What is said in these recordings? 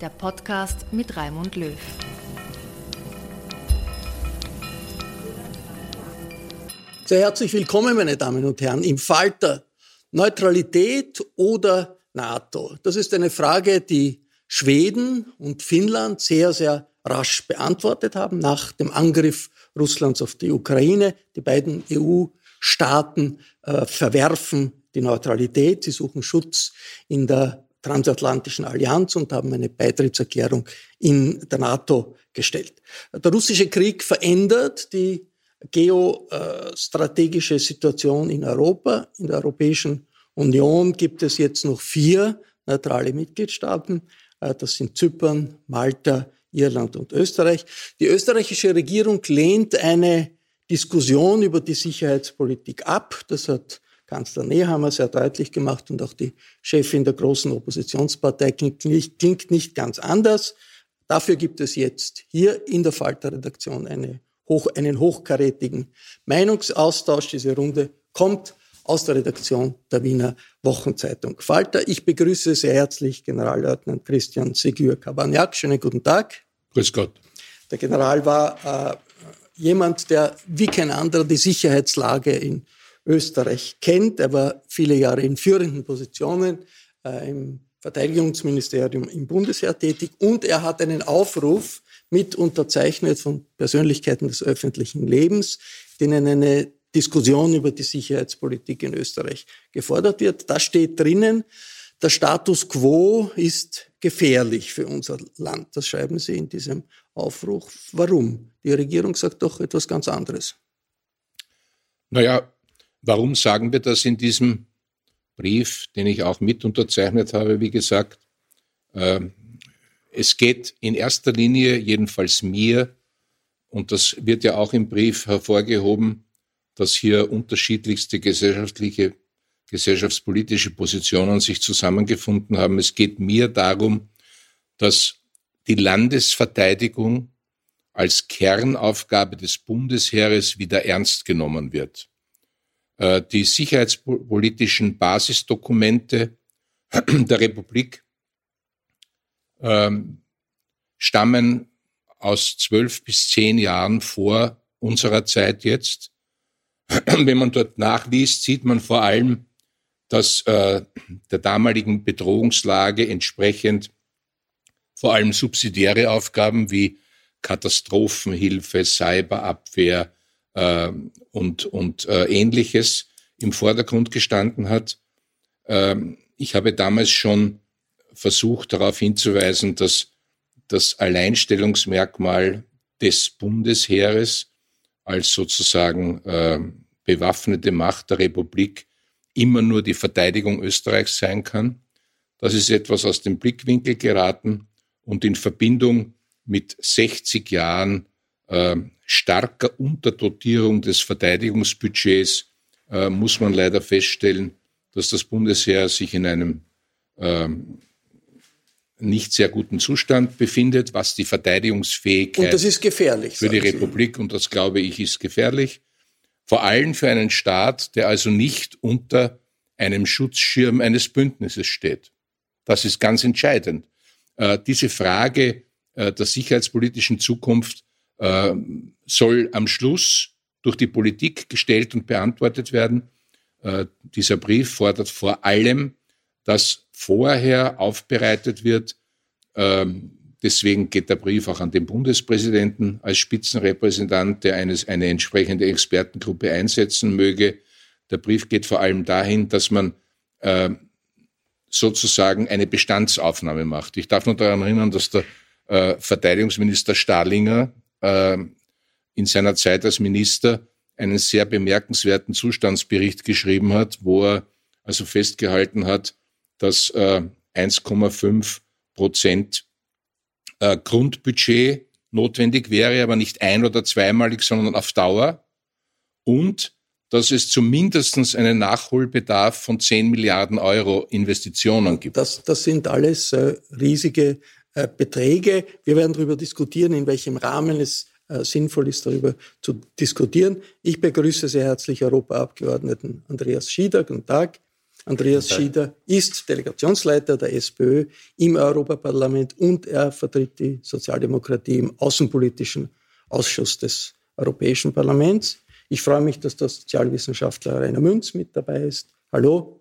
der Podcast mit Raimund Löw. Sehr herzlich willkommen, meine Damen und Herren, im Falter Neutralität oder NATO. Das ist eine Frage, die Schweden und Finnland sehr, sehr rasch beantwortet haben nach dem Angriff Russlands auf die Ukraine. Die beiden EU-Staaten äh, verwerfen die Neutralität. Sie suchen Schutz in der transatlantischen Allianz und haben eine Beitrittserklärung in der NATO gestellt. Der russische Krieg verändert die geostrategische Situation in Europa. In der Europäischen Union gibt es jetzt noch vier neutrale Mitgliedstaaten. Äh, das sind Zypern, Malta, Irland und Österreich. Die österreichische Regierung lehnt eine Diskussion über die Sicherheitspolitik ab. Das hat Kanzler Nehammer sehr deutlich gemacht und auch die Chefin der großen Oppositionspartei klingt nicht, klingt nicht ganz anders. Dafür gibt es jetzt hier in der Falter-Redaktion eine hoch, einen hochkarätigen Meinungsaustausch. Diese Runde kommt aus der Redaktion der Wiener Wochenzeitung Falter. Ich begrüße sehr herzlich Generalleutnant Christian Segur-Kabaniak. Schönen guten Tag. Grüß Gott. Der General war äh, jemand, der wie kein anderer die Sicherheitslage in Österreich kennt. Er war viele Jahre in führenden Positionen äh, im Verteidigungsministerium im Bundesheer tätig und er hat einen Aufruf mit unterzeichnet von Persönlichkeiten des öffentlichen Lebens, denen eine Diskussion über die Sicherheitspolitik in Österreich gefordert wird. Da steht drinnen, der Status quo ist gefährlich für unser Land. Das schreiben Sie in diesem Aufruf. Warum? Die Regierung sagt doch etwas ganz anderes. Naja, warum sagen wir das in diesem Brief, den ich auch mit unterzeichnet habe, wie gesagt? Äh, es geht in erster Linie, jedenfalls mir, und das wird ja auch im Brief hervorgehoben, dass hier unterschiedlichste gesellschaftliche, gesellschaftspolitische Positionen sich zusammengefunden haben. Es geht mir darum, dass die Landesverteidigung als Kernaufgabe des Bundesheeres wieder ernst genommen wird. Äh, die sicherheitspolitischen Basisdokumente der Republik ähm, stammen aus zwölf bis zehn Jahren vor unserer Zeit jetzt. Wenn man dort nachliest, sieht man vor allem, dass äh, der damaligen Bedrohungslage entsprechend vor allem subsidiäre Aufgaben wie Katastrophenhilfe, Cyberabwehr äh, und, und äh, ähnliches im Vordergrund gestanden hat. Ähm, ich habe damals schon versucht darauf hinzuweisen, dass das Alleinstellungsmerkmal des Bundesheeres als sozusagen äh, bewaffnete Macht der Republik immer nur die Verteidigung Österreichs sein kann. Das ist etwas aus dem Blickwinkel geraten und in Verbindung mit 60 Jahren äh, starker Unterdotierung des Verteidigungsbudgets äh, muss man leider feststellen, dass das Bundesheer sich in einem ähm, nicht sehr guten Zustand befindet, was die Verteidigungsfähigkeit und das ist gefährlich, für die Republik und das glaube ich ist gefährlich. Vor allem für einen Staat, der also nicht unter einem Schutzschirm eines Bündnisses steht. Das ist ganz entscheidend. Äh, diese Frage äh, der sicherheitspolitischen Zukunft äh, soll am Schluss durch die Politik gestellt und beantwortet werden. Äh, dieser Brief fordert vor allem, dass vorher aufbereitet wird. Ähm, deswegen geht der Brief auch an den Bundespräsidenten als Spitzenrepräsentant, der eines, eine entsprechende Expertengruppe einsetzen möge. Der Brief geht vor allem dahin, dass man äh, sozusagen eine Bestandsaufnahme macht. Ich darf nur daran erinnern, dass der äh, Verteidigungsminister Stahlinger äh, in seiner Zeit als Minister einen sehr bemerkenswerten Zustandsbericht geschrieben hat, wo er also festgehalten hat, dass äh, 1,5 Prozent äh, Grundbudget notwendig wäre, aber nicht ein- oder zweimalig, sondern auf Dauer. Und dass es zumindest einen Nachholbedarf von 10 Milliarden Euro Investitionen gibt. Das, das sind alles äh, riesige äh, Beträge. Wir werden darüber diskutieren, in welchem Rahmen es äh, sinnvoll ist, darüber zu diskutieren. Ich begrüße sehr herzlich Europaabgeordneten Andreas Schieder. Guten Tag. Andreas Schieder ist Delegationsleiter der SPÖ im Europaparlament und er vertritt die Sozialdemokratie im Außenpolitischen Ausschuss des Europäischen Parlaments. Ich freue mich, dass der Sozialwissenschaftler Rainer Münz mit dabei ist. Hallo.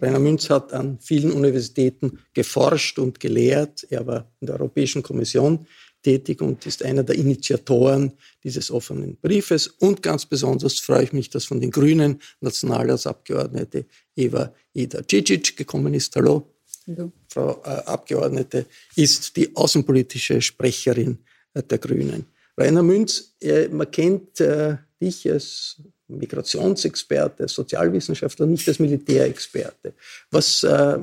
Rainer Münz hat an vielen Universitäten geforscht und gelehrt. Er war in der Europäischen Kommission tätig und ist einer der Initiatoren dieses offenen Briefes. Und ganz besonders freue ich mich, dass von den Grünen Nationalratsabgeordnete Eva Ida Cicic gekommen ist. Hallo. Hallo. Frau äh, Abgeordnete ist die außenpolitische Sprecherin äh, der Grünen. Rainer Münz, äh, man kennt äh, dich als Migrationsexperte, Sozialwissenschaftler, nicht als Militärexperte. Was äh,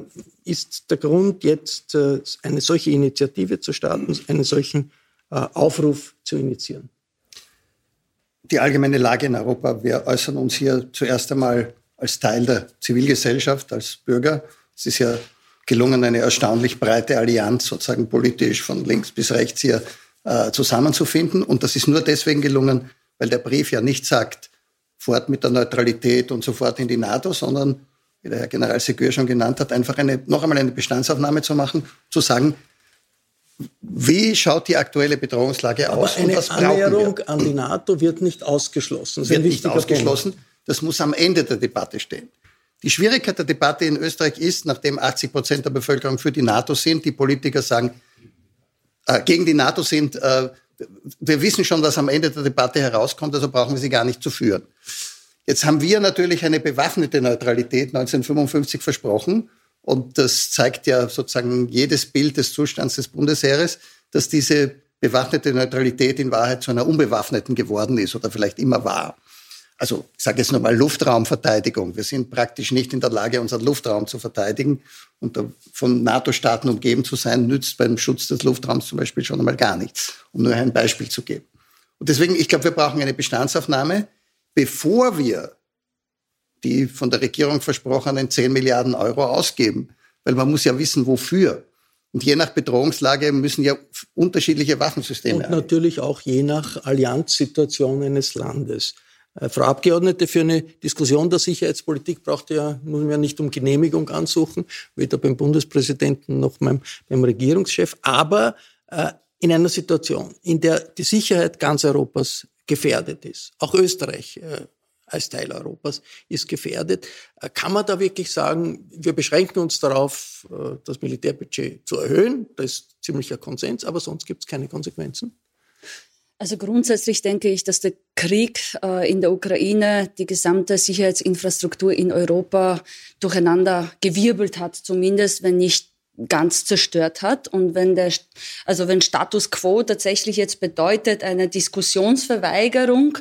ist der Grund, jetzt äh, eine solche Initiative zu starten, einen solchen äh, Aufruf zu initiieren? Die allgemeine Lage in Europa. Wir äußern uns hier zuerst einmal als Teil der Zivilgesellschaft, als Bürger. Es ist ja gelungen, eine erstaunlich breite Allianz sozusagen politisch von links bis rechts hier äh, zusammenzufinden. Und das ist nur deswegen gelungen, weil der Brief ja nicht sagt, fort mit der Neutralität und sofort in die NATO, sondern, wie der Herr General Segur schon genannt hat, einfach eine, noch einmal eine Bestandsaufnahme zu machen, zu sagen, wie schaut die aktuelle Bedrohungslage Aber aus eine und was Annäherung an die NATO wird nicht ausgeschlossen. Das wird nicht ausgeschlossen. Punkt. Das muss am Ende der Debatte stehen. Die Schwierigkeit der Debatte in Österreich ist, nachdem 80 Prozent der Bevölkerung für die NATO sind, die Politiker sagen, äh, gegen die NATO sind, äh, wir wissen schon, was am Ende der Debatte herauskommt, also brauchen wir sie gar nicht zu führen. Jetzt haben wir natürlich eine bewaffnete Neutralität 1955 versprochen. Und das zeigt ja sozusagen jedes Bild des Zustands des Bundesheeres, dass diese bewaffnete Neutralität in Wahrheit zu einer unbewaffneten geworden ist oder vielleicht immer war also ich sage jetzt nochmal Luftraumverteidigung. Wir sind praktisch nicht in der Lage, unseren Luftraum zu verteidigen. Und von NATO-Staaten umgeben zu sein, nützt beim Schutz des Luftraums zum Beispiel schon einmal gar nichts, um nur ein Beispiel zu geben. Und deswegen, ich glaube, wir brauchen eine Bestandsaufnahme, bevor wir die von der Regierung versprochenen 10 Milliarden Euro ausgeben. Weil man muss ja wissen, wofür. Und je nach Bedrohungslage müssen ja unterschiedliche Waffensysteme. Und natürlich auch je nach Allianzsituation eines Landes. Äh, Frau Abgeordnete, für eine Diskussion der Sicherheitspolitik braucht ja, muss man ja nicht um Genehmigung ansuchen, weder beim Bundespräsidenten noch beim, beim Regierungschef. Aber äh, in einer Situation, in der die Sicherheit ganz Europas gefährdet ist, auch Österreich äh, als Teil Europas ist gefährdet, äh, kann man da wirklich sagen, wir beschränken uns darauf, äh, das Militärbudget zu erhöhen. Da ist ziemlicher Konsens, aber sonst gibt es keine Konsequenzen. Also grundsätzlich denke ich, dass der Krieg äh, in der Ukraine die gesamte Sicherheitsinfrastruktur in Europa durcheinander gewirbelt hat, zumindest wenn nicht ganz zerstört hat. Und wenn der, also wenn Status quo tatsächlich jetzt bedeutet eine Diskussionsverweigerung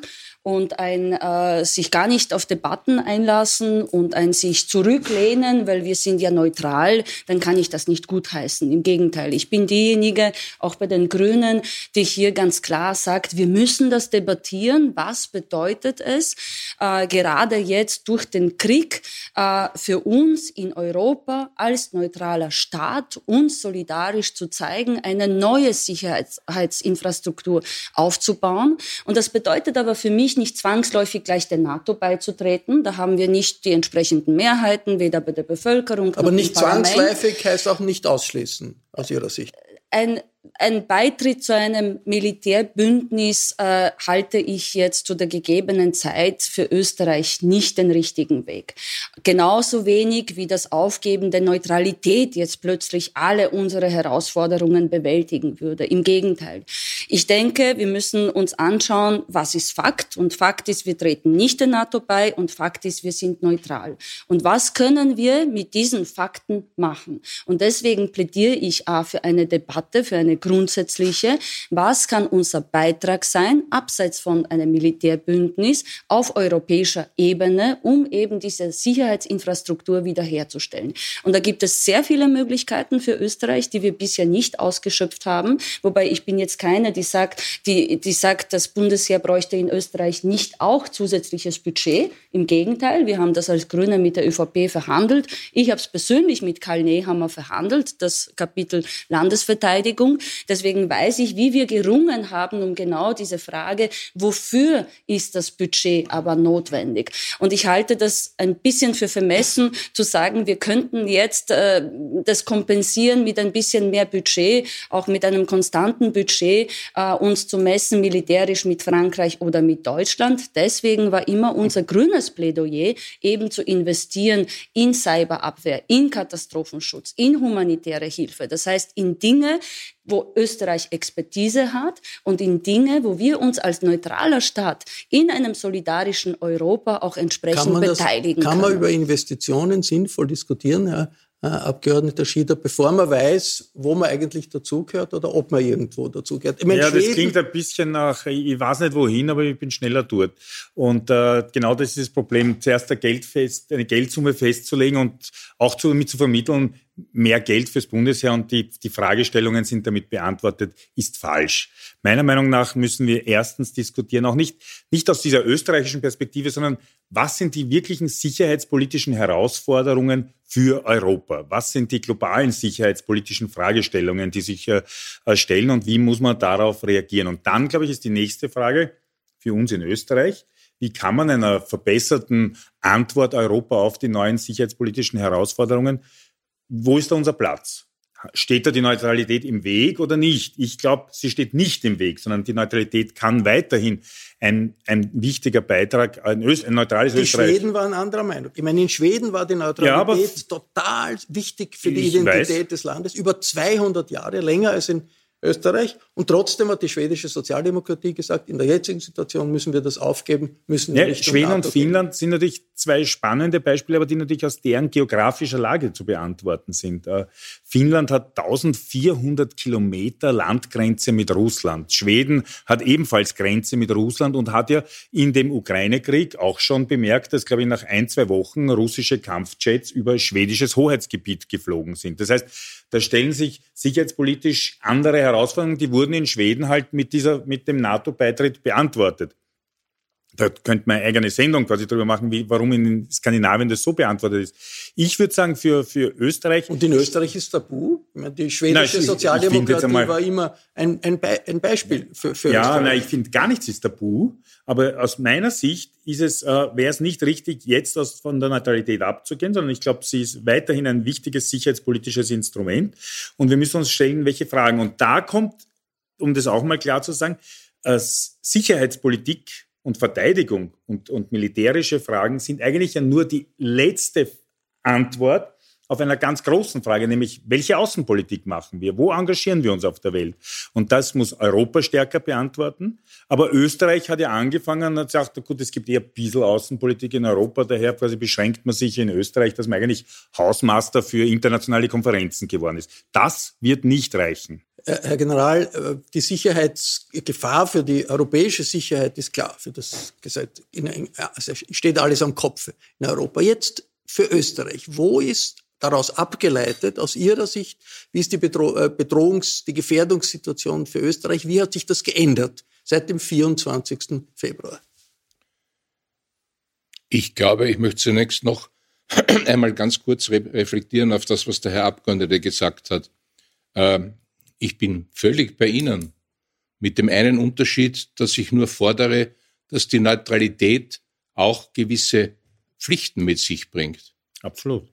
und ein äh, sich gar nicht auf Debatten einlassen und ein sich zurücklehnen, weil wir sind ja neutral, dann kann ich das nicht gutheißen. Im Gegenteil, ich bin diejenige, auch bei den Grünen, die hier ganz klar sagt, wir müssen das debattieren. Was bedeutet es, äh, gerade jetzt durch den Krieg äh, für uns in Europa als neutraler Staat uns solidarisch zu zeigen, eine neue Sicherheitsinfrastruktur aufzubauen. Und das bedeutet aber für mich nicht zwangsläufig gleich der NATO beizutreten. Da haben wir nicht die entsprechenden Mehrheiten, weder bei der Bevölkerung aber nicht zwangsläufig heißt auch nicht ausschließen aus Ihrer Sicht. Ein ein Beitritt zu einem Militärbündnis äh, halte ich jetzt zu der gegebenen Zeit für Österreich nicht den richtigen Weg. Genauso wenig wie das Aufgeben der Neutralität jetzt plötzlich alle unsere Herausforderungen bewältigen würde. Im Gegenteil. Ich denke, wir müssen uns anschauen, was ist Fakt. Und Fakt ist, wir treten nicht der NATO bei und Fakt ist, wir sind neutral. Und was können wir mit diesen Fakten machen? Und deswegen plädiere ich A für eine Debatte, für eine grundsätzliche. Was kann unser Beitrag sein, abseits von einem Militärbündnis, auf europäischer Ebene, um eben diese Sicherheitsinfrastruktur wiederherzustellen? Und da gibt es sehr viele Möglichkeiten für Österreich, die wir bisher nicht ausgeschöpft haben. Wobei ich bin jetzt keine, die sagt, die, die sagt, das Bundesheer bräuchte in Österreich nicht auch zusätzliches Budget. Im Gegenteil, wir haben das als Grüne mit der ÖVP verhandelt. Ich habe es persönlich mit Karl Nehammer verhandelt, das Kapitel Landesverteidigung. Deswegen weiß ich, wie wir gerungen haben um genau diese Frage, wofür ist das Budget aber notwendig? Und ich halte das ein bisschen für vermessen, zu sagen, wir könnten jetzt äh, das kompensieren mit ein bisschen mehr Budget, auch mit einem konstanten Budget, äh, uns zu messen militärisch mit Frankreich oder mit Deutschland. Deswegen war immer unser grünes Plädoyer, eben zu investieren in Cyberabwehr, in Katastrophenschutz, in humanitäre Hilfe. Das heißt, in Dinge, wo Österreich Expertise hat und in Dinge, wo wir uns als neutraler Staat in einem solidarischen Europa auch entsprechend kann beteiligen das, kann. Kann man über Investitionen sinnvoll diskutieren, Herr Abgeordneter Schieder, bevor man weiß, wo man eigentlich dazugehört oder ob man irgendwo dazugehört. Ich meine, ja, Schweden, das klingt ein bisschen nach, ich weiß nicht wohin, aber ich bin schneller dort. Und äh, genau das ist das Problem, zuerst ein Geld fest, eine Geldsumme festzulegen und auch zu, damit zu vermitteln, mehr Geld fürs Bundesheer und die, die Fragestellungen sind damit beantwortet, ist falsch. Meiner Meinung nach müssen wir erstens diskutieren, auch nicht, nicht aus dieser österreichischen Perspektive, sondern was sind die wirklichen sicherheitspolitischen Herausforderungen für Europa? Was sind die globalen sicherheitspolitischen Fragestellungen, die sich äh, stellen und wie muss man darauf reagieren? Und dann, glaube ich, ist die nächste Frage für uns in Österreich, wie kann man einer verbesserten Antwort Europa auf die neuen sicherheitspolitischen Herausforderungen wo ist da unser Platz? Steht da die Neutralität im Weg oder nicht? Ich glaube, sie steht nicht im Weg, sondern die Neutralität kann weiterhin ein, ein wichtiger Beitrag, ein, Öst, ein neutrales die Österreich. Die Schweden waren anderer Meinung. Ich meine, in Schweden war die Neutralität ja, total wichtig für die Identität weiß. des Landes, über 200 Jahre länger als in Österreich. Und trotzdem hat die schwedische Sozialdemokratie gesagt, in der jetzigen Situation müssen wir das aufgeben, müssen wir ja, Schweden und Finnland sind natürlich zwei spannende Beispiele, aber die natürlich aus deren geografischer Lage zu beantworten sind. Äh, Finnland hat 1400 Kilometer Landgrenze mit Russland. Schweden hat ebenfalls Grenze mit Russland und hat ja in dem Ukraine-Krieg auch schon bemerkt, dass, glaube ich, nach ein, zwei Wochen russische Kampfjets über schwedisches Hoheitsgebiet geflogen sind. Das heißt, da stellen sich sicherheitspolitisch andere Herausforderungen, die wurden in Schweden halt mit dieser, mit dem NATO-Beitritt beantwortet. Da könnte man eine eigene Sendung quasi darüber machen, wie, warum in Skandinavien das so beantwortet ist. Ich würde sagen, für, für Österreich. Und in Österreich ist tabu. Die schwedische nein, Sozialdemokratie war immer ein, ein, Be ein Beispiel für, für ja, Österreich. Ja, nein, ich finde gar nichts ist tabu. Aber aus meiner Sicht ist es, äh, wäre es nicht richtig, jetzt aus, von der Neutralität abzugehen, sondern ich glaube, sie ist weiterhin ein wichtiges sicherheitspolitisches Instrument. Und wir müssen uns stellen, welche Fragen. Und da kommt, um das auch mal klar zu sagen, äh, Sicherheitspolitik und Verteidigung und, und militärische Fragen sind eigentlich ja nur die letzte Antwort auf einer ganz großen Frage, nämlich welche Außenpolitik machen wir? Wo engagieren wir uns auf der Welt? Und das muss Europa stärker beantworten. Aber Österreich hat ja angefangen und hat gesagt, gut, es gibt eher ein bisschen Außenpolitik in Europa, daher quasi beschränkt man sich in Österreich, dass man eigentlich Hausmaster für internationale Konferenzen geworden ist. Das wird nicht reichen. Herr General, die Sicherheitsgefahr für die europäische Sicherheit ist klar. Für das gesagt, also steht alles am Kopf in Europa. Jetzt für Österreich. Wo ist daraus abgeleitet, aus Ihrer Sicht, wie ist die Bedro Bedrohungs-, die Gefährdungssituation für Österreich? Wie hat sich das geändert seit dem 24. Februar? Ich glaube, ich möchte zunächst noch einmal ganz kurz re reflektieren auf das, was der Herr Abgeordnete gesagt hat. Ähm, ich bin völlig bei Ihnen. Mit dem einen Unterschied, dass ich nur fordere, dass die Neutralität auch gewisse Pflichten mit sich bringt. Absolut.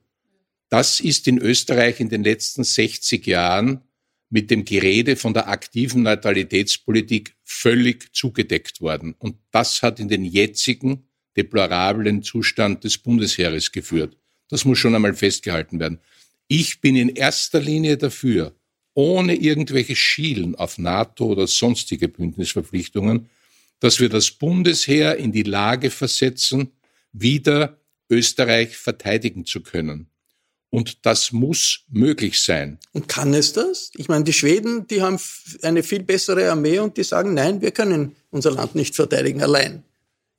Das ist in Österreich in den letzten 60 Jahren mit dem Gerede von der aktiven Neutralitätspolitik völlig zugedeckt worden. Und das hat in den jetzigen deplorablen Zustand des Bundesheeres geführt. Das muss schon einmal festgehalten werden. Ich bin in erster Linie dafür, ohne irgendwelche Schielen auf NATO oder sonstige Bündnisverpflichtungen, dass wir das Bundesheer in die Lage versetzen, wieder Österreich verteidigen zu können. Und das muss möglich sein. Und kann es das? Ich meine, die Schweden, die haben eine viel bessere Armee und die sagen, nein, wir können unser Land nicht verteidigen allein.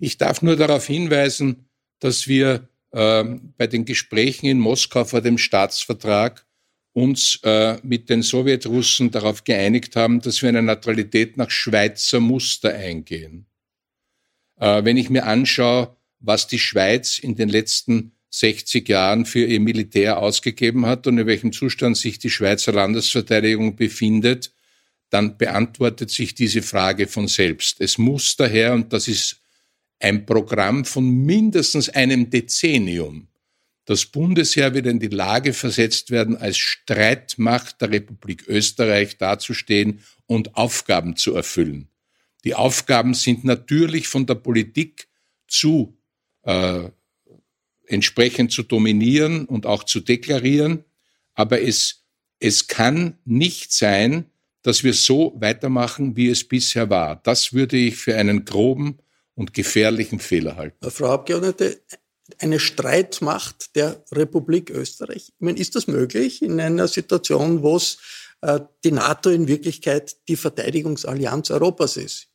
Ich darf nur darauf hinweisen, dass wir äh, bei den Gesprächen in Moskau vor dem Staatsvertrag uns äh, mit den Sowjetrussen darauf geeinigt haben, dass wir eine Neutralität nach Schweizer Muster eingehen. Äh, wenn ich mir anschaue, was die Schweiz in den letzten 60 Jahren für ihr Militär ausgegeben hat und in welchem Zustand sich die Schweizer Landesverteidigung befindet, dann beantwortet sich diese Frage von selbst. Es muss daher, und das ist ein Programm von mindestens einem Dezennium, das Bundesheer wieder in die Lage versetzt werden, als Streitmacht der Republik Österreich dazustehen und Aufgaben zu erfüllen. Die Aufgaben sind natürlich von der Politik zu äh, entsprechend zu dominieren und auch zu deklarieren, aber es, es kann nicht sein, dass wir so weitermachen, wie es bisher war. Das würde ich für einen groben und gefährlichen Fehler halten. Frau Abgeordnete, eine Streitmacht der Republik Österreich. Ich meine, ist das möglich in einer Situation, wo es äh, die NATO in Wirklichkeit die Verteidigungsallianz Europas ist?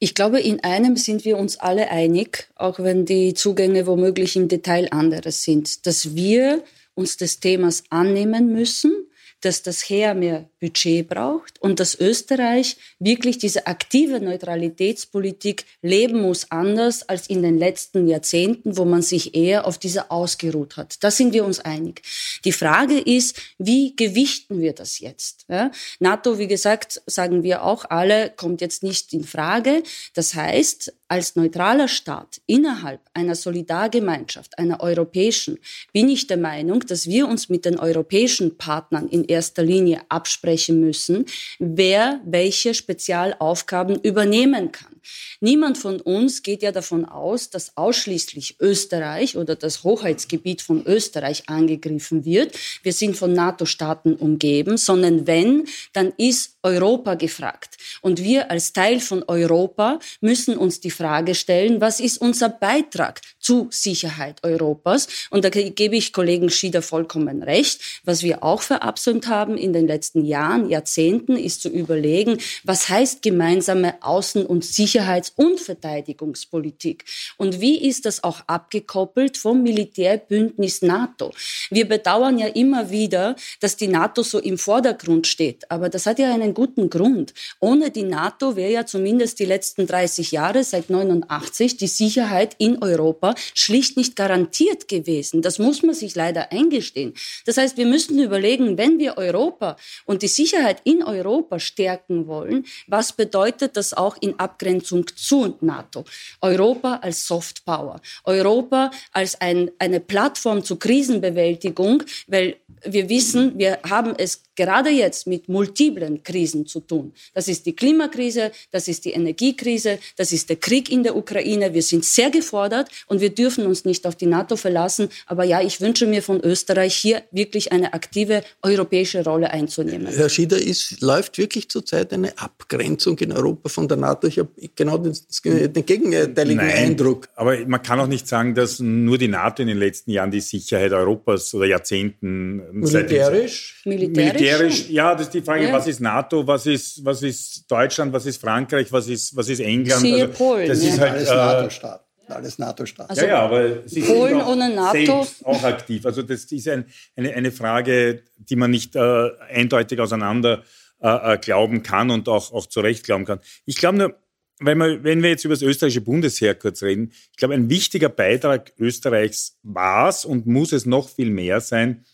Ich glaube, in einem sind wir uns alle einig, auch wenn die Zugänge womöglich im Detail andere sind, dass wir uns des Themas annehmen müssen, dass das Heer mehr Budget braucht und dass Österreich wirklich diese aktive Neutralitätspolitik leben muss, anders als in den letzten Jahrzehnten, wo man sich eher auf diese ausgeruht hat. Da sind wir uns einig. Die Frage ist, wie gewichten wir das jetzt? Ja? NATO, wie gesagt, sagen wir auch alle, kommt jetzt nicht in Frage. Das heißt, als neutraler Staat innerhalb einer Solidargemeinschaft, einer europäischen, bin ich der Meinung, dass wir uns mit den europäischen Partnern in erster Linie absprechen müssen, wer welche Spezialaufgaben übernehmen kann. Niemand von uns geht ja davon aus, dass ausschließlich Österreich oder das Hoheitsgebiet von Österreich angegriffen wird. Wir sind von NATO-Staaten umgeben, sondern wenn, dann ist Europa gefragt. Und wir als Teil von Europa müssen uns die Frage stellen, was ist unser Beitrag zu Sicherheit Europas? Und da gebe ich Kollegen Schieder vollkommen recht. Was wir auch verabsäumt haben in den letzten Jahren, Jahrzehnten, ist zu überlegen, was heißt gemeinsame Außen- und Sicherheits- und Verteidigungspolitik? Und wie ist das auch abgekoppelt vom Militärbündnis NATO? Wir bedauern ja immer wieder, dass die NATO so im Vordergrund steht. Aber das hat ja einen guten Grund. Ohne die NATO wäre ja zumindest die letzten 30 Jahre seit 89 die Sicherheit in Europa schlicht nicht garantiert gewesen. Das muss man sich leider eingestehen. Das heißt, wir müssen überlegen, wenn wir Europa und die Sicherheit in Europa stärken wollen, was bedeutet das auch in Abgrenzung zu NATO? Europa als Soft Power, Europa als ein, eine Plattform zur Krisenbewältigung, weil wir wissen, wir haben es gerade jetzt mit multiplen Krisen zu tun. Das ist die Klimakrise, das ist die Energiekrise, das ist der Krieg in der Ukraine. Wir sind sehr gefordert und wir dürfen uns nicht auf die NATO verlassen. Aber ja, ich wünsche mir von Österreich hier wirklich eine aktive europäische Rolle einzunehmen. Herr Schieder, ist, läuft wirklich zurzeit eine Abgrenzung in Europa von der NATO? Ich habe genau den, den gegenteiligen Nein, Eindruck. Aber man kann auch nicht sagen, dass nur die NATO in den letzten Jahren die Sicherheit Europas oder Jahrzehnten militärisch? Militärisch, militärisch ja, das ist die Frage, ja. was ist NATO, was ist, was ist Deutschland, was ist Frankreich, was ist, was ist England? Siehe also, Polen. Das ja. ist halt, alles äh, NATO-Staaten. Alles NATO-Staaten. Also ja, ja, aber sie Polen sind ohne NATO auch aktiv. Also das ist ein, eine, eine Frage, die man nicht äh, eindeutig auseinander äh, äh, glauben kann und auch, auch zu Recht glauben kann. Ich glaube nur, wenn wir, wenn wir jetzt über das österreichische Bundesheer kurz reden, ich glaube, ein wichtiger Beitrag Österreichs war es und muss es noch viel mehr sein,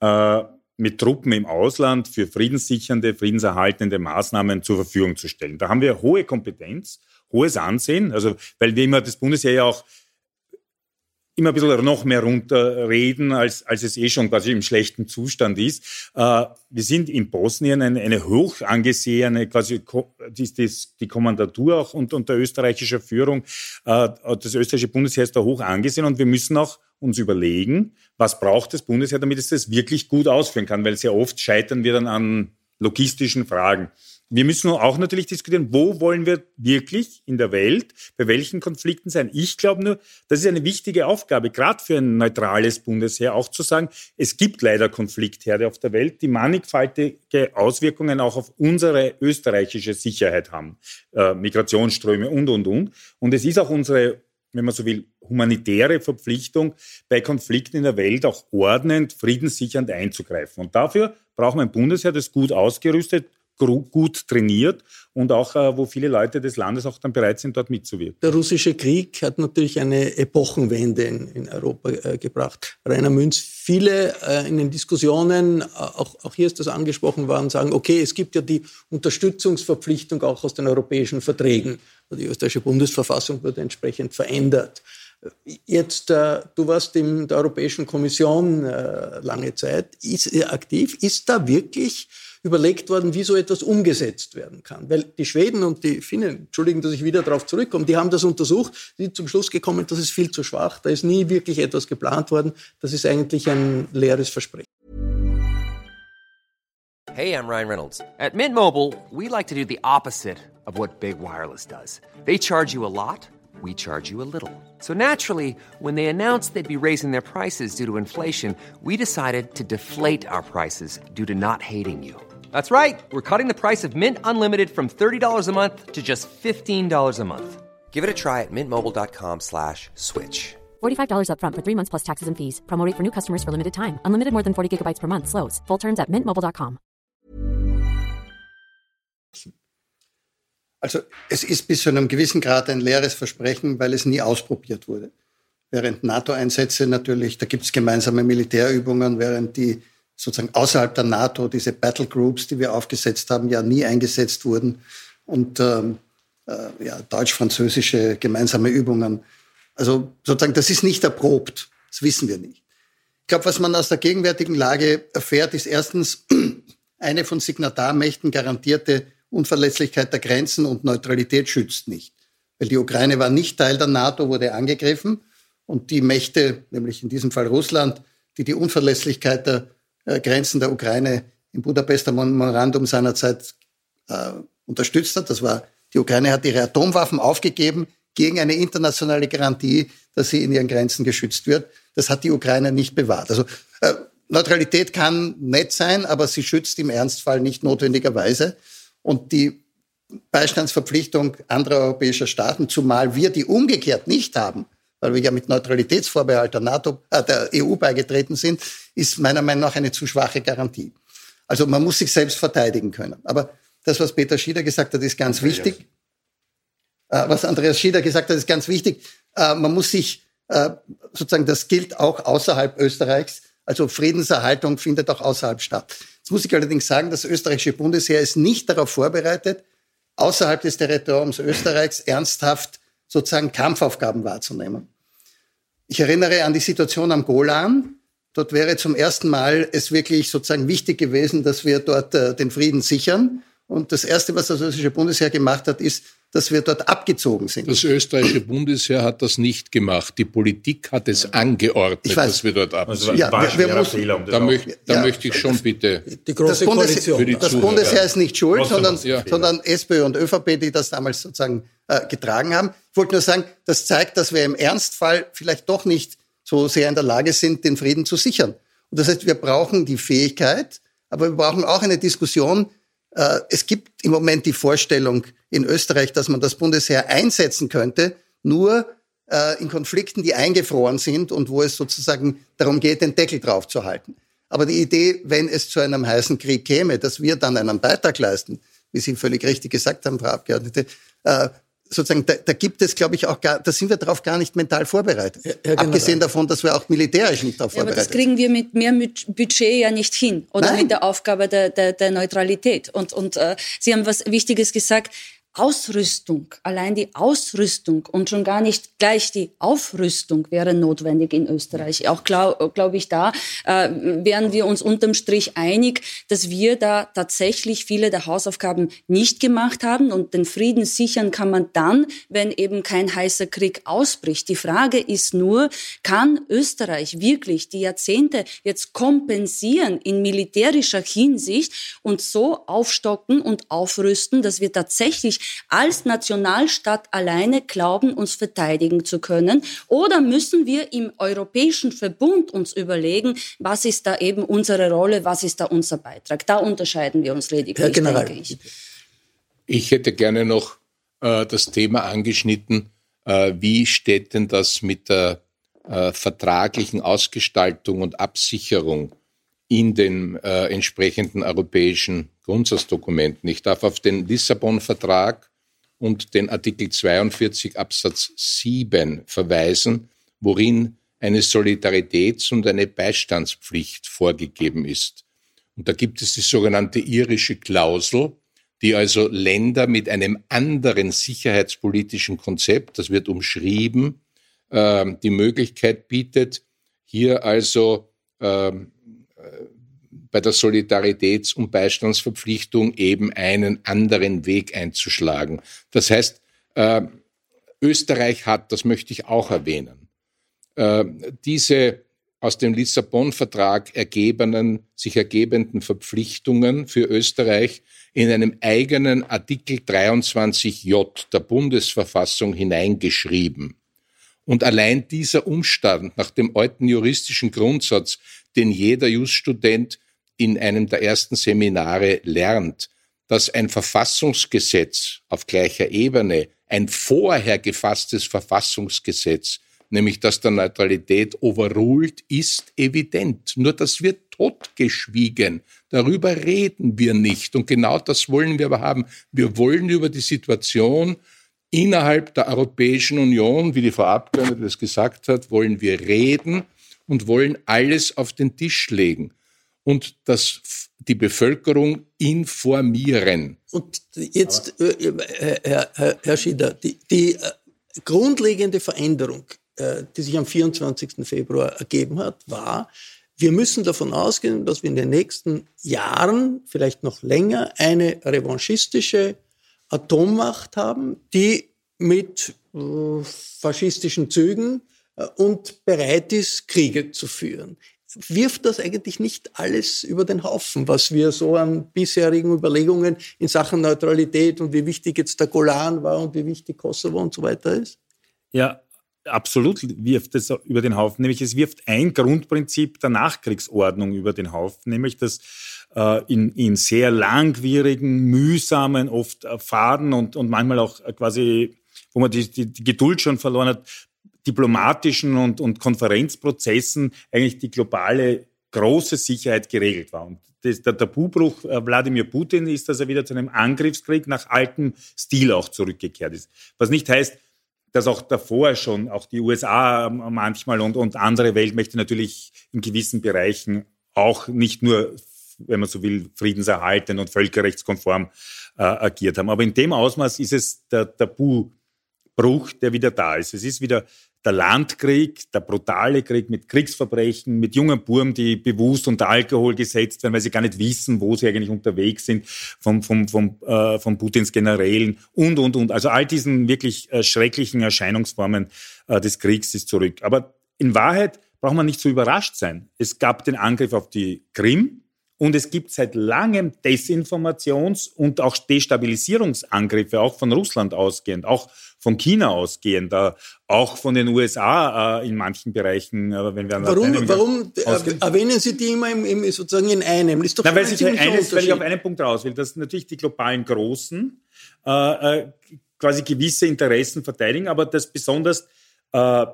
äh, mit Truppen im Ausland für friedenssichernde, friedenserhaltende Maßnahmen zur Verfügung zu stellen. Da haben wir hohe Kompetenz, hohes Ansehen, also weil wir immer das Bundesheer ja auch immer ein bisschen noch mehr runterreden, als, als es eh schon quasi im schlechten Zustand ist. Äh, wir sind in Bosnien eine, eine hoch angesehene, quasi die, die, die Kommandatur auch unter, unter österreichischer Führung. Äh, das österreichische Bundesheer ist da hoch angesehen und wir müssen auch uns überlegen, was braucht das Bundesheer, damit es das wirklich gut ausführen kann, weil sehr oft scheitern wir dann an logistischen Fragen. Wir müssen auch natürlich diskutieren, wo wollen wir wirklich in der Welt, bei welchen Konflikten sein. Ich glaube nur, das ist eine wichtige Aufgabe, gerade für ein neutrales Bundesheer, auch zu sagen, es gibt leider Konfliktherde auf der Welt, die mannigfaltige Auswirkungen auch auf unsere österreichische Sicherheit haben. Äh, Migrationsströme und, und, und. Und es ist auch unsere wenn man so will, humanitäre Verpflichtung, bei Konflikten in der Welt auch ordnend, friedenssichernd einzugreifen. Und dafür brauchen wir ein Bundesheer, das gut ausgerüstet, gut trainiert und auch, äh, wo viele Leute des Landes auch dann bereit sind, dort mitzuwirken. Der russische Krieg hat natürlich eine Epochenwende in, in Europa äh, gebracht. Rainer Münz, viele äh, in den Diskussionen, äh, auch, auch hier ist das angesprochen worden, sagen, okay, es gibt ja die Unterstützungsverpflichtung auch aus den europäischen Verträgen. Die österreichische Bundesverfassung wurde entsprechend verändert. Jetzt, äh, du warst in der Europäischen Kommission äh, lange Zeit, ist aktiv. Ist da wirklich überlegt worden, wie so etwas umgesetzt werden kann. Weil die Schweden und die Finnen, entschuldigen, dass ich wieder darauf zurückkomme, die haben das untersucht, sind zum Schluss gekommen, das ist viel zu schwach, da ist nie wirklich etwas geplant worden, das ist eigentlich ein leeres Versprechen. Hey, I'm Ryan Reynolds. At Mint Mobile, we like to do the opposite of what Big Wireless does. They charge you a lot. we charge you a little. So naturally, when they announced they'd be raising their prices due to inflation, we decided to deflate our prices due to not hating you. That's right. We're cutting the price of Mint Unlimited from $30 a month to just $15 a month. Give it a try at mintmobile.com slash switch. $45 upfront for three months plus taxes and fees. Promote for new customers for limited time. Unlimited more than 40 gigabytes per month. Slows. Full terms at mintmobile.com. Also es ist bis zu einem gewissen Grad ein leeres Versprechen, weil es nie ausprobiert wurde. Während NATO-Einsätze natürlich, da gibt es gemeinsame Militärübungen, während die sozusagen außerhalb der NATO, diese Battle Groups, die wir aufgesetzt haben, ja nie eingesetzt wurden. Und ähm, äh, ja, deutsch-französische gemeinsame Übungen. Also sozusagen, das ist nicht erprobt. Das wissen wir nicht. Ich glaube, was man aus der gegenwärtigen Lage erfährt, ist erstens eine von Signatarmächten garantierte Unverletzlichkeit der Grenzen und Neutralität schützt nicht. Weil die Ukraine war nicht Teil der NATO, wurde angegriffen und die Mächte, nämlich in diesem Fall Russland, die die Unverlässlichkeit der Grenzen der Ukraine im Budapester Memorandum seinerzeit äh, unterstützt hat. Das war, die Ukraine hat ihre Atomwaffen aufgegeben gegen eine internationale Garantie, dass sie in ihren Grenzen geschützt wird. Das hat die Ukraine nicht bewahrt. Also äh, Neutralität kann nett sein, aber sie schützt im Ernstfall nicht notwendigerweise. Und die Beistandsverpflichtung anderer europäischer Staaten, zumal wir die umgekehrt nicht haben, weil wir ja mit Neutralitätsvorbehalt der NATO, äh, der EU beigetreten sind, ist meiner Meinung nach eine zu schwache Garantie. Also man muss sich selbst verteidigen können. Aber das, was Peter Schieder gesagt hat, ist ganz Andreas. wichtig. Äh, was Andreas Schieder gesagt hat, ist ganz wichtig. Äh, man muss sich äh, sozusagen, das gilt auch außerhalb Österreichs. Also Friedenserhaltung findet auch außerhalb statt. Jetzt muss ich allerdings sagen, das österreichische Bundesheer ist nicht darauf vorbereitet, außerhalb des Territoriums Österreichs ernsthaft sozusagen Kampfaufgaben wahrzunehmen. Ich erinnere an die Situation am Golan. Dort wäre zum ersten Mal es wirklich sozusagen wichtig gewesen, dass wir dort äh, den Frieden sichern. Und das Erste, was das österreichische Bundesheer gemacht hat, ist dass wir dort abgezogen sind. Das österreichische Bundesheer hat das nicht gemacht. Die Politik hat es angeordnet, weiß, dass wir dort abziehen. Also ja, wir, wir müssen, da, möcht, da ja, möchte ich schon bitte. Die große das, Bundes das Bundesheer ist nicht schuld, sondern, ja. sondern SPÖ und ÖVP, die das damals sozusagen äh, getragen haben. Ich wollte nur sagen, das zeigt, dass wir im Ernstfall vielleicht doch nicht so sehr in der Lage sind, den Frieden zu sichern. Und das heißt, wir brauchen die Fähigkeit, aber wir brauchen auch eine Diskussion. Äh, es gibt im Moment die Vorstellung in Österreich, dass man das Bundesheer einsetzen könnte, nur äh, in Konflikten, die eingefroren sind und wo es sozusagen darum geht, den Deckel drauf zu halten. Aber die Idee, wenn es zu einem heißen Krieg käme, dass wir dann einen Beitrag leisten, wie Sie völlig richtig gesagt haben, Frau Abgeordnete, äh, sozusagen, da, da gibt es, glaube ich, auch gar, da sind wir darauf gar nicht mental vorbereitet. Ja, ja, Abgesehen davon, dass wir auch militärisch nicht darauf ja, vorbereitet sind. Aber das kriegen wir mit mehr Budget ja nicht hin oder Nein. mit der Aufgabe der, der, der Neutralität. Und, und äh, Sie haben was Wichtiges gesagt. Ausrüstung, allein die Ausrüstung und schon gar nicht gleich die Aufrüstung wäre notwendig in Österreich. Auch glaube glaub ich, da äh, wären wir uns unterm Strich einig, dass wir da tatsächlich viele der Hausaufgaben nicht gemacht haben und den Frieden sichern kann man dann, wenn eben kein heißer Krieg ausbricht. Die Frage ist nur, kann Österreich wirklich die Jahrzehnte jetzt kompensieren in militärischer Hinsicht und so aufstocken und aufrüsten, dass wir tatsächlich als Nationalstaat alleine glauben, uns verteidigen zu können? Oder müssen wir im Europäischen Verbund uns überlegen, was ist da eben unsere Rolle, was ist da unser Beitrag? Da unterscheiden wir uns lediglich, Herr General. denke ich. Ich hätte gerne noch äh, das Thema angeschnitten. Äh, wie steht denn das mit der äh, vertraglichen Ausgestaltung und Absicherung in den äh, entsprechenden europäischen Grundsatzdokumenten. Ich darf auf den Lissabon-Vertrag und den Artikel 42 Absatz 7 verweisen, worin eine Solidaritäts- und eine Beistandspflicht vorgegeben ist. Und da gibt es die sogenannte irische Klausel, die also Länder mit einem anderen sicherheitspolitischen Konzept, das wird umschrieben, äh, die Möglichkeit bietet, hier also äh, bei der Solidaritäts- und Beistandsverpflichtung eben einen anderen Weg einzuschlagen. Das heißt, äh, Österreich hat, das möchte ich auch erwähnen, äh, diese aus dem Lissabon-Vertrag ergebenen, sich ergebenden Verpflichtungen für Österreich in einem eigenen Artikel 23j der Bundesverfassung hineingeschrieben. Und allein dieser Umstand nach dem alten juristischen Grundsatz, den jeder Juststudent in einem der ersten Seminare lernt, dass ein Verfassungsgesetz auf gleicher Ebene, ein vorher gefasstes Verfassungsgesetz, nämlich das der Neutralität overruled, ist evident. Nur das wird totgeschwiegen. Darüber reden wir nicht. Und genau das wollen wir aber haben. Wir wollen über die Situation innerhalb der Europäischen Union, wie die Frau Abgeordnete das gesagt hat, wollen wir reden und wollen alles auf den Tisch legen und das, die Bevölkerung informieren. Und jetzt, äh, äh, Herr, Herr, Herr Schieder, die, die äh, grundlegende Veränderung, die sich am 24. Februar ergeben hat, war, wir müssen davon ausgehen, dass wir in den nächsten Jahren, vielleicht noch länger, eine revanchistische Atommacht haben, die mit faschistischen Zügen und bereit ist, Kriege zu führen wirft das eigentlich nicht alles über den Haufen, was wir so an bisherigen Überlegungen in Sachen Neutralität und wie wichtig jetzt der Golan war und wie wichtig Kosovo und so weiter ist? Ja, absolut wirft es über den Haufen. Nämlich es wirft ein Grundprinzip der Nachkriegsordnung über den Haufen, nämlich dass äh, in, in sehr langwierigen, mühsamen, oft äh, Faden und, und manchmal auch äh, quasi wo man die, die, die Geduld schon verloren hat, diplomatischen und, und Konferenzprozessen eigentlich die globale große Sicherheit geregelt war. Und das, der Tabubruch äh, Wladimir Putin ist, dass er wieder zu einem Angriffskrieg nach altem Stil auch zurückgekehrt ist. Was nicht heißt, dass auch davor schon auch die USA manchmal und, und andere Weltmächte natürlich in gewissen Bereichen auch nicht nur, wenn man so will, friedenserhaltend und völkerrechtskonform äh, agiert haben. Aber in dem Ausmaß ist es der Tabu Bruch, der wieder da ist. Es ist wieder der Landkrieg, der brutale Krieg mit Kriegsverbrechen, mit jungen Burmen, die bewusst unter Alkohol gesetzt werden, weil sie gar nicht wissen, wo sie eigentlich unterwegs sind, vom, vom, vom, äh, von Putins Generälen und, und, und. Also all diesen wirklich äh, schrecklichen Erscheinungsformen äh, des Kriegs ist zurück. Aber in Wahrheit braucht man nicht so überrascht sein. Es gab den Angriff auf die Krim, und es gibt seit langem Desinformations- und auch Destabilisierungsangriffe, auch von Russland ausgehend, auch von China ausgehend, äh, auch von den USA äh, in manchen Bereichen. Äh, wenn wir warum warum erwähnen Sie die immer im, im, sozusagen in einem? Das ist doch Na, weil, ich eines, weil ich auf einen Punkt raus will, dass natürlich die globalen Großen äh, quasi gewisse Interessen verteidigen, aber dass besonders äh,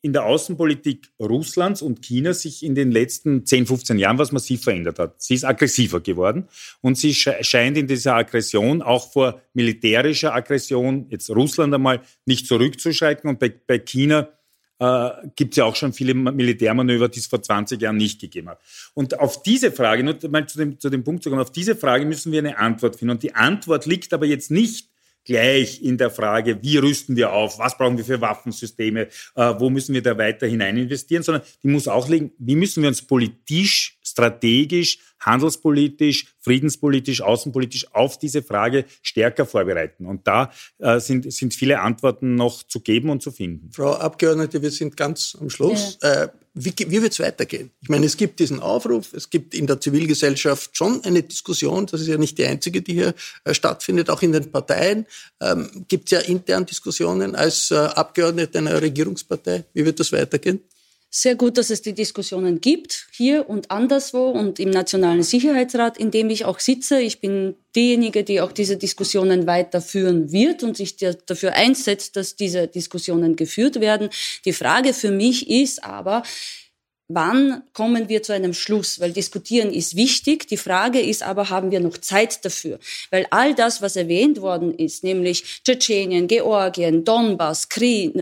in der Außenpolitik Russlands und Chinas sich in den letzten 10, 15 Jahren was massiv verändert hat. Sie ist aggressiver geworden und sie scheint in dieser Aggression auch vor militärischer Aggression, jetzt Russland einmal, nicht zurückzuschreiten. Und bei, bei China äh, gibt es ja auch schon viele Militärmanöver, die es vor 20 Jahren nicht gegeben hat. Und auf diese Frage, nur mal zu dem, zu dem Punkt zu kommen, auf diese Frage müssen wir eine Antwort finden. Und die Antwort liegt aber jetzt nicht gleich in der Frage, wie rüsten wir auf, was brauchen wir für Waffensysteme, äh, wo müssen wir da weiter hinein investieren, sondern die muss auch liegen, wie müssen wir uns politisch, strategisch, handelspolitisch, friedenspolitisch, außenpolitisch auf diese Frage stärker vorbereiten. Und da äh, sind, sind viele Antworten noch zu geben und zu finden. Frau Abgeordnete, wir sind ganz am Schluss. Ja. Äh, wie, wie wird es weitergehen? Ich meine, es gibt diesen Aufruf, es gibt in der Zivilgesellschaft schon eine Diskussion, das ist ja nicht die einzige, die hier äh, stattfindet, auch in den Parteien ähm, gibt es ja intern Diskussionen als äh, Abgeordnete einer Regierungspartei. Wie wird das weitergehen? Sehr gut, dass es die Diskussionen gibt, hier und anderswo und im Nationalen Sicherheitsrat, in dem ich auch sitze. Ich bin diejenige, die auch diese Diskussionen weiterführen wird und sich dafür einsetzt, dass diese Diskussionen geführt werden. Die Frage für mich ist aber, Wann kommen wir zu einem Schluss? Weil diskutieren ist wichtig. Die Frage ist aber, haben wir noch Zeit dafür? Weil all das, was erwähnt worden ist, nämlich Tschetschenien, Georgien, Donbass, Krieg,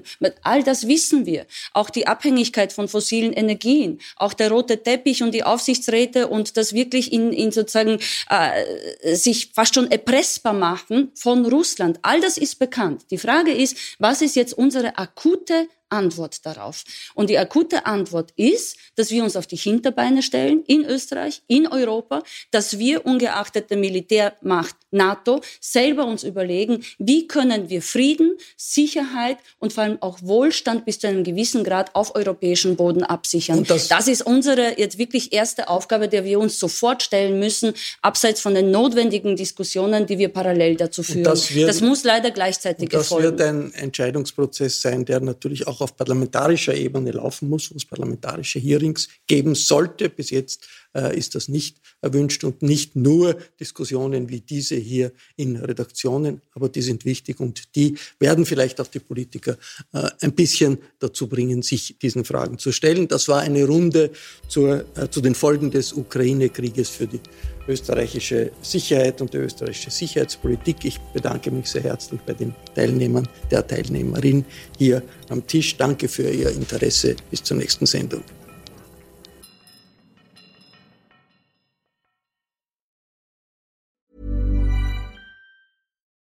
all das wissen wir. Auch die Abhängigkeit von fossilen Energien, auch der rote Teppich und die Aufsichtsräte und das wirklich in, in sozusagen äh, sich fast schon erpressbar machen von Russland. All das ist bekannt. Die Frage ist, was ist jetzt unsere akute Antwort darauf. Und die akute Antwort ist, dass wir uns auf die Hinterbeine stellen in Österreich, in Europa, dass wir ungeachtet der Militärmacht NATO selber uns überlegen, wie können wir Frieden, Sicherheit und vor allem auch Wohlstand bis zu einem gewissen Grad auf europäischem Boden absichern. Das, das, ist unsere jetzt wirklich erste Aufgabe, der wir uns sofort stellen müssen, abseits von den notwendigen Diskussionen, die wir parallel dazu führen. Das, wird, das, muss leider gleichzeitig das erfolgen. Das wird ein Entscheidungsprozess sein, der natürlich auch auf parlamentarischer Ebene laufen muss, wo es parlamentarische Hearings geben sollte. Bis jetzt ist das nicht erwünscht und nicht nur Diskussionen wie diese hier in Redaktionen, aber die sind wichtig und die werden vielleicht auch die Politiker äh, ein bisschen dazu bringen, sich diesen Fragen zu stellen. Das war eine Runde zur, äh, zu den Folgen des Ukraine-Krieges für die österreichische Sicherheit und die österreichische Sicherheitspolitik. Ich bedanke mich sehr herzlich bei den Teilnehmern, der Teilnehmerin hier am Tisch. Danke für Ihr Interesse. Bis zur nächsten Sendung.